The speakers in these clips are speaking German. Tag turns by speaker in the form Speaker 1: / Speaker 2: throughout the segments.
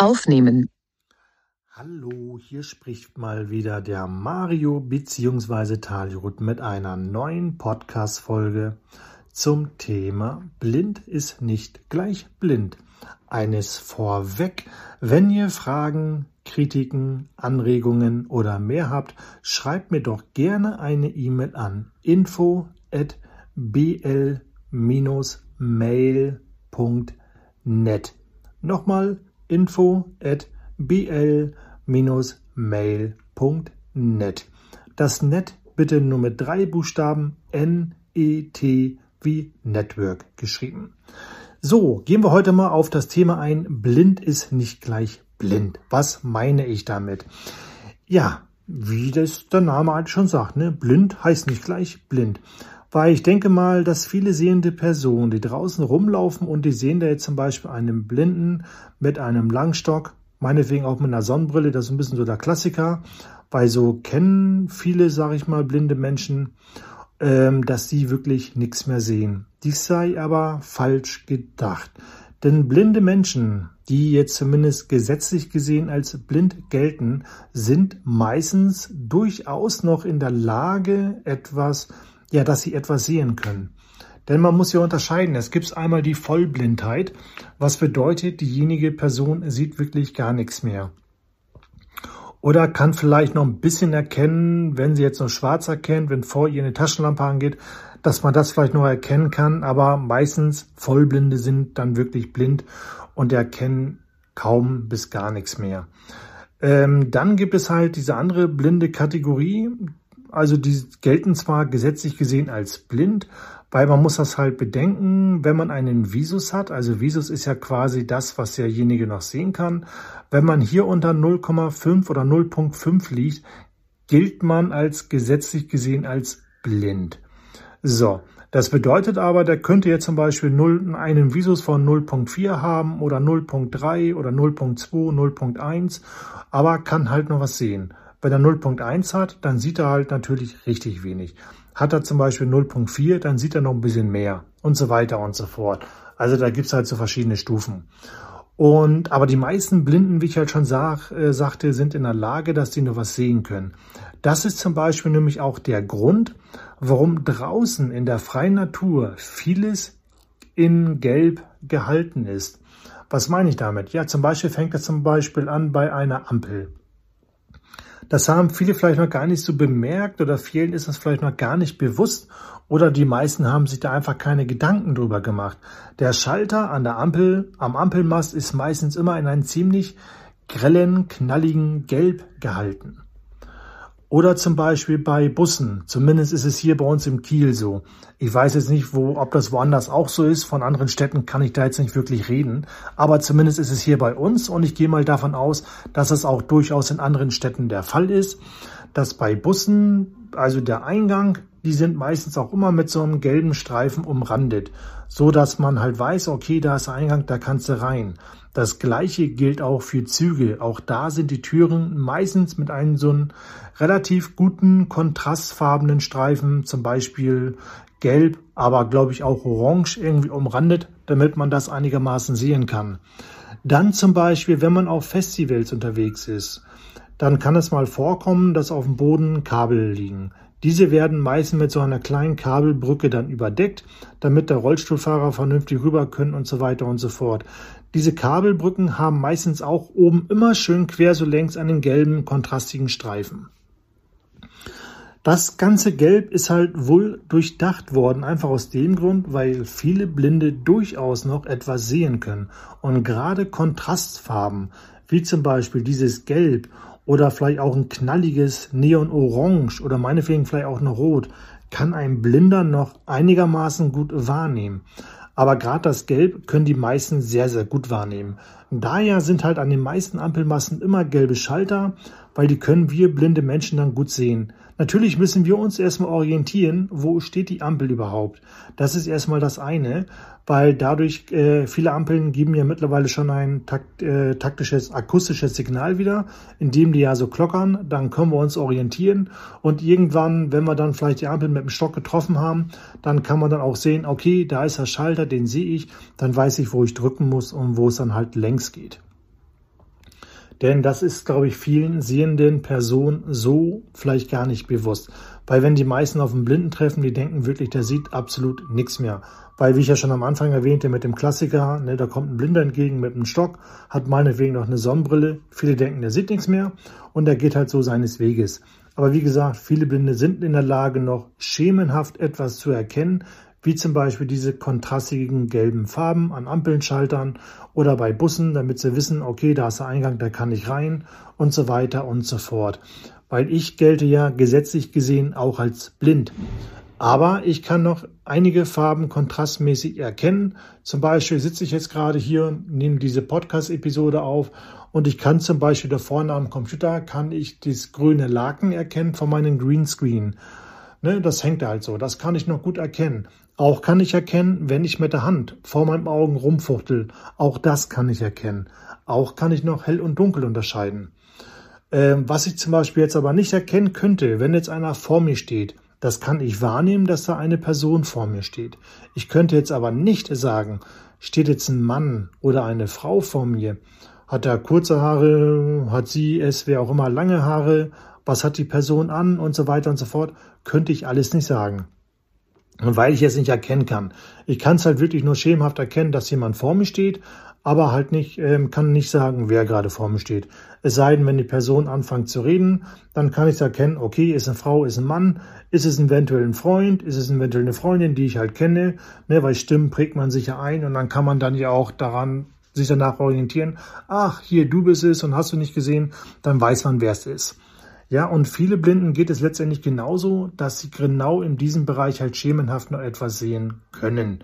Speaker 1: Aufnehmen.
Speaker 2: Hallo, hier spricht mal wieder der Mario bzw. Taljut mit einer neuen Podcast-Folge zum Thema Blind ist nicht gleich blind. Eines vorweg, wenn ihr Fragen, Kritiken, Anregungen oder mehr habt, schreibt mir doch gerne eine E-Mail an info at bl-mail.net. Nochmal info at bl-mail.net. Das Net bitte nur mit drei Buchstaben N-E-T wie Network geschrieben. So, gehen wir heute mal auf das Thema ein. Blind ist nicht gleich blind. Was meine ich damit? Ja, wie das der Name halt schon sagt, ne? Blind heißt nicht gleich blind. Weil ich denke mal, dass viele sehende Personen, die draußen rumlaufen und die sehen da jetzt zum Beispiel einen Blinden mit einem Langstock, meinetwegen auch mit einer Sonnenbrille, das ist ein bisschen so der Klassiker, weil so kennen viele, sage ich mal, blinde Menschen, ähm, dass sie wirklich nichts mehr sehen. Dies sei aber falsch gedacht. Denn blinde Menschen, die jetzt zumindest gesetzlich gesehen als blind gelten, sind meistens durchaus noch in der Lage, etwas ja, dass sie etwas sehen können. Denn man muss ja unterscheiden. Es gibt einmal die Vollblindheit, was bedeutet, diejenige Person sieht wirklich gar nichts mehr. Oder kann vielleicht noch ein bisschen erkennen, wenn sie jetzt noch schwarz erkennt, wenn vor ihr eine Taschenlampe angeht, dass man das vielleicht noch erkennen kann. Aber meistens Vollblinde sind dann wirklich blind und erkennen kaum bis gar nichts mehr. Ähm, dann gibt es halt diese andere blinde Kategorie, also die gelten zwar gesetzlich gesehen als blind, weil man muss das halt bedenken, wenn man einen Visus hat, also Visus ist ja quasi das, was derjenige noch sehen kann. Wenn man hier unter 0,5 oder 0,5 liegt, gilt man als gesetzlich gesehen als blind. So, das bedeutet aber, der könnte jetzt zum Beispiel 0, einen Visus von 0.4 haben oder 0.3 oder 0.2, 0.1, aber kann halt noch was sehen. Wenn er 0.1 hat, dann sieht er halt natürlich richtig wenig. Hat er zum Beispiel 0.4, dann sieht er noch ein bisschen mehr und so weiter und so fort. Also da gibt's halt so verschiedene Stufen. Und aber die meisten Blinden, wie ich halt schon sag, äh, sagte, sind in der Lage, dass sie nur was sehen können. Das ist zum Beispiel nämlich auch der Grund, warum draußen in der freien Natur vieles in Gelb gehalten ist. Was meine ich damit? Ja, zum Beispiel fängt das zum Beispiel an bei einer Ampel. Das haben viele vielleicht noch gar nicht so bemerkt oder vielen ist das vielleicht noch gar nicht bewusst oder die meisten haben sich da einfach keine Gedanken drüber gemacht. Der Schalter an der Ampel, am Ampelmast ist meistens immer in einem ziemlich grellen, knalligen Gelb gehalten. Oder zum Beispiel bei Bussen. Zumindest ist es hier bei uns im Kiel so. Ich weiß jetzt nicht, wo, ob das woanders auch so ist. Von anderen Städten kann ich da jetzt nicht wirklich reden. Aber zumindest ist es hier bei uns und ich gehe mal davon aus, dass es auch durchaus in anderen Städten der Fall ist, dass bei Bussen, also der Eingang, die sind meistens auch immer mit so einem gelben Streifen umrandet, so dass man halt weiß, okay, da ist Eingang, da kannst du rein. Das gleiche gilt auch für Züge. Auch da sind die Türen meistens mit einem so einem relativ guten kontrastfarbenen Streifen, zum Beispiel gelb, aber glaube ich auch orange irgendwie umrandet, damit man das einigermaßen sehen kann. Dann zum Beispiel, wenn man auf Festivals unterwegs ist, dann kann es mal vorkommen, dass auf dem Boden Kabel liegen. Diese werden meistens mit so einer kleinen Kabelbrücke dann überdeckt, damit der Rollstuhlfahrer vernünftig rüber können und so weiter und so fort. Diese Kabelbrücken haben meistens auch oben immer schön quer so längs einen gelben, kontrastigen Streifen. Das ganze Gelb ist halt wohl durchdacht worden, einfach aus dem Grund, weil viele Blinde durchaus noch etwas sehen können. Und gerade Kontrastfarben, wie zum Beispiel dieses Gelb oder vielleicht auch ein knalliges Neon-Orange oder meinetwegen vielleicht auch ein Rot, kann ein Blinder noch einigermaßen gut wahrnehmen. Aber gerade das Gelb können die meisten sehr, sehr gut wahrnehmen. Daher sind halt an den meisten Ampelmassen immer gelbe Schalter, weil die können wir blinde Menschen dann gut sehen. Natürlich müssen wir uns erstmal orientieren, wo steht die Ampel überhaupt. Das ist erstmal das eine weil dadurch äh, viele Ampeln geben ja mittlerweile schon ein takt, äh, taktisches, akustisches Signal wieder, indem die ja so klockern, dann können wir uns orientieren und irgendwann, wenn wir dann vielleicht die Ampel mit dem Stock getroffen haben, dann kann man dann auch sehen, okay, da ist der Schalter, den sehe ich, dann weiß ich, wo ich drücken muss und wo es dann halt längs geht. Denn das ist, glaube ich, vielen sehenden Personen so vielleicht gar nicht bewusst. Weil wenn die meisten auf einen Blinden treffen, die denken wirklich, der sieht absolut nichts mehr. Weil, wie ich ja schon am Anfang erwähnte, mit dem Klassiker, ne, da kommt ein Blinder entgegen mit einem Stock, hat meinetwegen noch eine Sonnenbrille. Viele denken, der sieht nichts mehr und der geht halt so seines Weges. Aber wie gesagt, viele Blinde sind in der Lage, noch schemenhaft etwas zu erkennen, wie zum Beispiel diese kontrastigen gelben Farben an Ampeln, Schaltern oder bei Bussen, damit sie wissen, okay, da ist der Eingang, da kann ich rein und so weiter und so fort. Weil ich gelte ja gesetzlich gesehen auch als blind. Aber ich kann noch einige Farben kontrastmäßig erkennen. Zum Beispiel sitze ich jetzt gerade hier, nehme diese Podcast-Episode auf und ich kann zum Beispiel da vorne am Computer, kann ich das grüne Laken erkennen von meinem Greenscreen. Ne, das hängt halt so, das kann ich noch gut erkennen. Auch kann ich erkennen, wenn ich mit der Hand vor meinen Augen rumfuchtel. Auch das kann ich erkennen. Auch kann ich noch hell und dunkel unterscheiden. Ähm, was ich zum Beispiel jetzt aber nicht erkennen könnte, wenn jetzt einer vor mir steht, das kann ich wahrnehmen, dass da eine Person vor mir steht. Ich könnte jetzt aber nicht sagen, steht jetzt ein Mann oder eine Frau vor mir. Hat er kurze Haare, hat sie es, wer auch immer, lange Haare, was hat die Person an und so weiter und so fort, könnte ich alles nicht sagen weil ich es nicht erkennen kann. Ich kann es halt wirklich nur schemenhaft erkennen, dass jemand vor mir steht, aber halt nicht, ähm, kann nicht sagen, wer gerade vor mir steht. Es sei denn, wenn die Person anfängt zu reden, dann kann ich es erkennen, okay, ist eine Frau, ist ein Mann, ist es eventuell ein Freund, ist es eventuell eine Freundin, die ich halt kenne, ne, weil Stimmen prägt man sich ja ein und dann kann man dann ja auch daran sich danach orientieren, ach, hier, du bist es und hast du nicht gesehen, dann weiß man, wer es ist. Ja, und viele Blinden geht es letztendlich genauso, dass sie genau in diesem Bereich halt schemenhaft noch etwas sehen können.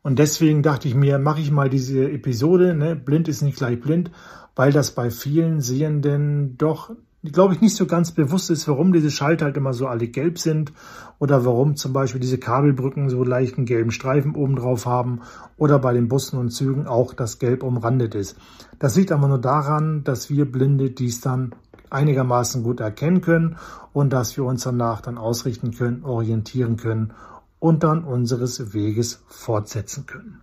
Speaker 2: Und deswegen dachte ich mir, mache ich mal diese Episode, ne? blind ist nicht gleich blind, weil das bei vielen Sehenden doch, glaube ich, nicht so ganz bewusst ist, warum diese Schalter halt immer so alle gelb sind oder warum zum Beispiel diese Kabelbrücken so leichten gelben Streifen oben drauf haben oder bei den Bussen und Zügen auch das Gelb umrandet ist. Das liegt aber nur daran, dass wir Blinde dies dann einigermaßen gut erkennen können und dass wir uns danach dann ausrichten können, orientieren können und dann unseres Weges fortsetzen können.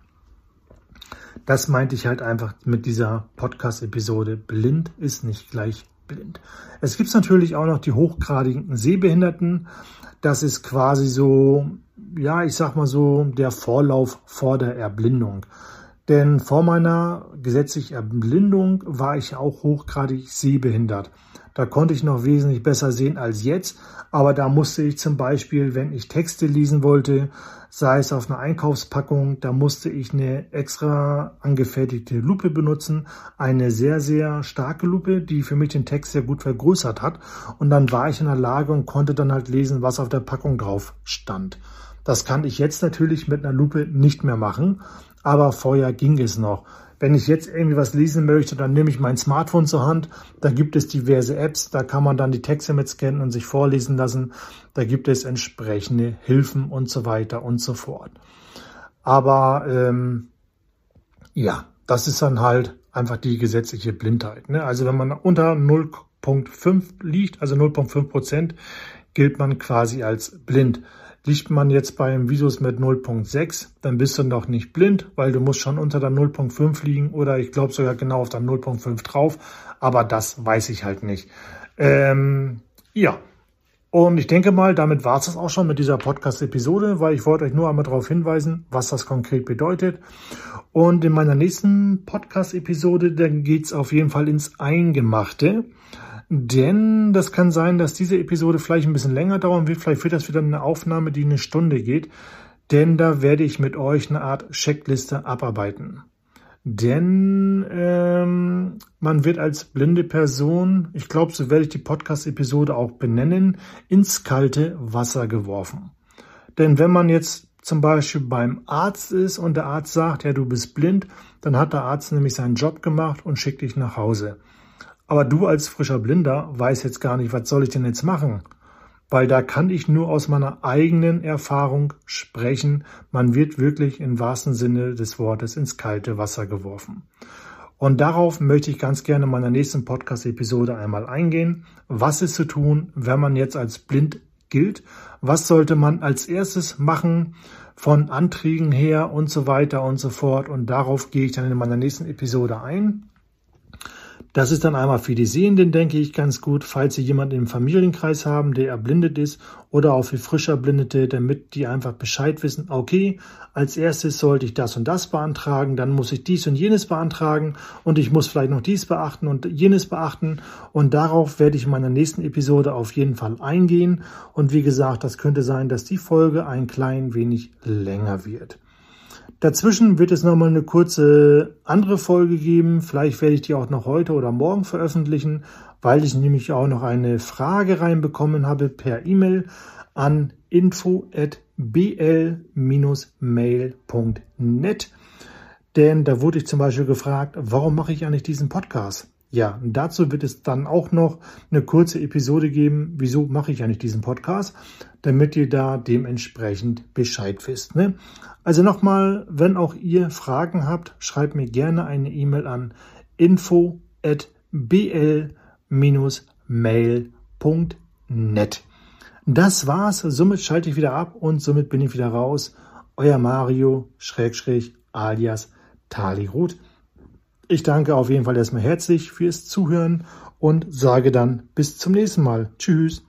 Speaker 2: Das meinte ich halt einfach mit dieser Podcast-Episode. Blind ist nicht gleich blind. Es gibt natürlich auch noch die hochgradigen Sehbehinderten. Das ist quasi so, ja, ich sag mal so, der Vorlauf vor der Erblindung. Denn vor meiner gesetzlichen Erblindung war ich auch hochgradig sehbehindert. Da konnte ich noch wesentlich besser sehen als jetzt, aber da musste ich zum Beispiel, wenn ich Texte lesen wollte, sei es auf einer Einkaufspackung, da musste ich eine extra angefertigte Lupe benutzen, eine sehr, sehr starke Lupe, die für mich den Text sehr gut vergrößert hat. Und dann war ich in der Lage und konnte dann halt lesen, was auf der Packung drauf stand. Das kann ich jetzt natürlich mit einer Lupe nicht mehr machen, aber vorher ging es noch. Wenn ich jetzt irgendwie was lesen möchte, dann nehme ich mein Smartphone zur Hand. Da gibt es diverse Apps, da kann man dann die Texte mit scannen und sich vorlesen lassen. Da gibt es entsprechende Hilfen und so weiter und so fort. Aber ähm, ja, das ist dann halt einfach die gesetzliche Blindheit. Ne? Also wenn man unter 0,5 liegt, also 0,5 Prozent, gilt man quasi als blind. Liegt man jetzt beim Visus mit 0.6, dann bist du noch nicht blind, weil du musst schon unter der 0.5 liegen oder ich glaube sogar genau auf der 0.5 drauf, aber das weiß ich halt nicht. Ähm, ja, und ich denke mal, damit war es das auch schon mit dieser Podcast-Episode, weil ich wollte euch nur einmal darauf hinweisen, was das konkret bedeutet. Und in meiner nächsten Podcast-Episode, dann geht's auf jeden Fall ins Eingemachte. Denn das kann sein, dass diese Episode vielleicht ein bisschen länger dauern wird. Vielleicht wird das wieder eine Aufnahme, die eine Stunde geht. Denn da werde ich mit euch eine Art Checkliste abarbeiten. Denn ähm, man wird als blinde Person, ich glaube, so werde ich die Podcast-Episode auch benennen, ins kalte Wasser geworfen. Denn wenn man jetzt zum Beispiel beim Arzt ist und der Arzt sagt, ja, du bist blind, dann hat der Arzt nämlich seinen Job gemacht und schickt dich nach Hause. Aber du als frischer Blinder weißt jetzt gar nicht, was soll ich denn jetzt machen? Weil da kann ich nur aus meiner eigenen Erfahrung sprechen. Man wird wirklich im wahrsten Sinne des Wortes ins kalte Wasser geworfen. Und darauf möchte ich ganz gerne in meiner nächsten Podcast-Episode einmal eingehen. Was ist zu tun, wenn man jetzt als blind gilt? Was sollte man als erstes machen von Anträgen her und so weiter und so fort? Und darauf gehe ich dann in meiner nächsten Episode ein. Das ist dann einmal für die Sehenden, denke ich, ganz gut, falls Sie jemanden im Familienkreis haben, der erblindet ist oder auch für frisch Erblindete, damit die einfach Bescheid wissen, okay, als erstes sollte ich das und das beantragen, dann muss ich dies und jenes beantragen und ich muss vielleicht noch dies beachten und jenes beachten und darauf werde ich in meiner nächsten Episode auf jeden Fall eingehen und wie gesagt, das könnte sein, dass die Folge ein klein wenig länger wird. Dazwischen wird es nochmal eine kurze andere Folge geben. Vielleicht werde ich die auch noch heute oder morgen veröffentlichen, weil ich nämlich auch noch eine Frage reinbekommen habe per E-Mail an info@bl-mail.net. Denn da wurde ich zum Beispiel gefragt, warum mache ich eigentlich diesen Podcast? Ja, dazu wird es dann auch noch eine kurze Episode geben, wieso mache ich eigentlich diesen Podcast, damit ihr da dementsprechend Bescheid wisst. Ne? Also nochmal, wenn auch ihr Fragen habt, schreibt mir gerne eine E-Mail an info at bl-mail.net. Das war's, somit schalte ich wieder ab und somit bin ich wieder raus. Euer Mario, Schrägstrich, alias Taligrut. Ich danke auf jeden Fall erstmal herzlich fürs Zuhören und sage dann bis zum nächsten Mal. Tschüss.